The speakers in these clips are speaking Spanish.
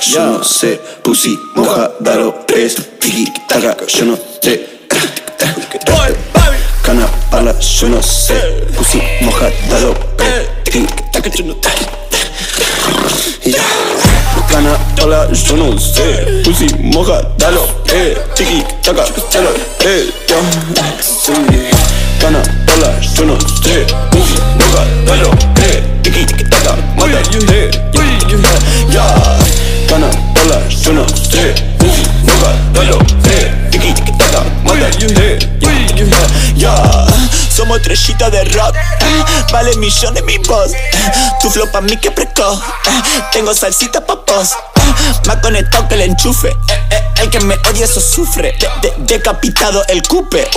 yo no sé. Pussy, moja, dalo, tres, tiki, taka, yo no sé. Cana, pala, yo no sé. Pussy, moja, dalo, tiki, taka, yo no sé. Cana, pala, yo no sé. Pussy, moja, dalo, tiki, taka, yo no sé. Cana, pala, yo no sé. Pussy, moja, dalo, tiki, taka, mata, yeah. Gana, dólar, yo no sé Nunca, dalo, eh Tiki, tiki, taka, mata, eh Ya Somos estrellita de rock Vale millones mi voz Tu flow pa' mí que precoz Tengo salsita pa' pos Más conectado que el enchufe El que me odia eso sufre. Decapitado el cupe.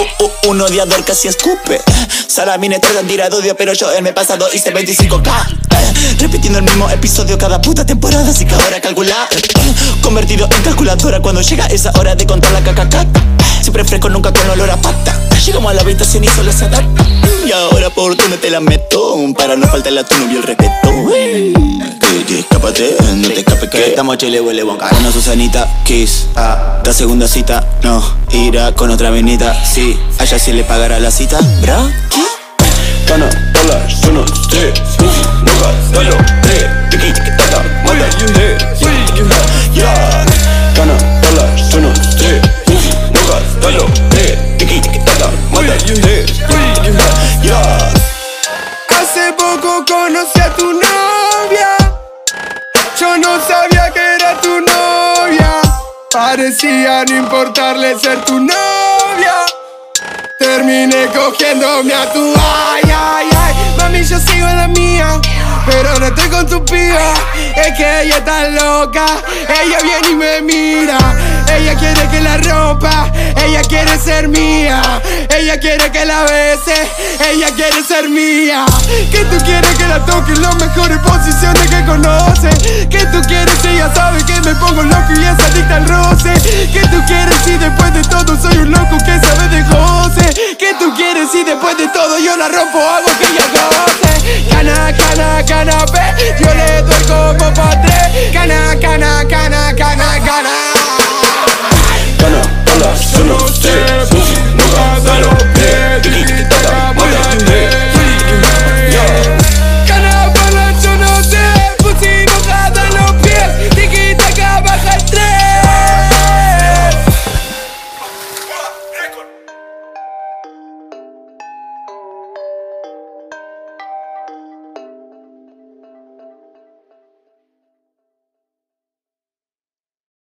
Un odiador casi escupe. Salamine tratan tirado odio Pero yo me he pasado hice 25k Repitiendo el mismo episodio cada puta temporada Así que ahora calcular. Convertido en calculadora cuando llega esa hora de contar la caca. Siempre fresco, nunca con olor a pata. Llegamos a la habitación y solo se adapta. Y ahora por dónde te la meto Para no faltarle a tu novio el respeto que, escápate, no te escapes que Estamos chile, huele bonca Una Susanita, kiss ah, La segunda cita, no Irá con otra venita, sí Allá sí le pagará la cita, bro ¿Qué? Gana, Parecía no importarle ser tu novia. Terminé cogiéndome a tu ay, ay, ay. Mami, yo sigo en la mía pero no estoy con tu piba Es que ella está loca. Ella viene y me mira. Ella quiere que la rompa. Ella quiere ser mía. Ella quiere que la bese. Ella quiere ser mía. Que tú quieres que la toque en las mejores posiciones que conoce. Que tú quieres, ella sabe que me pongo loco y es adicta al roce. Que tú quieres si después de todo soy un loco que sabe de goce. Si después de todo yo la rompo, hago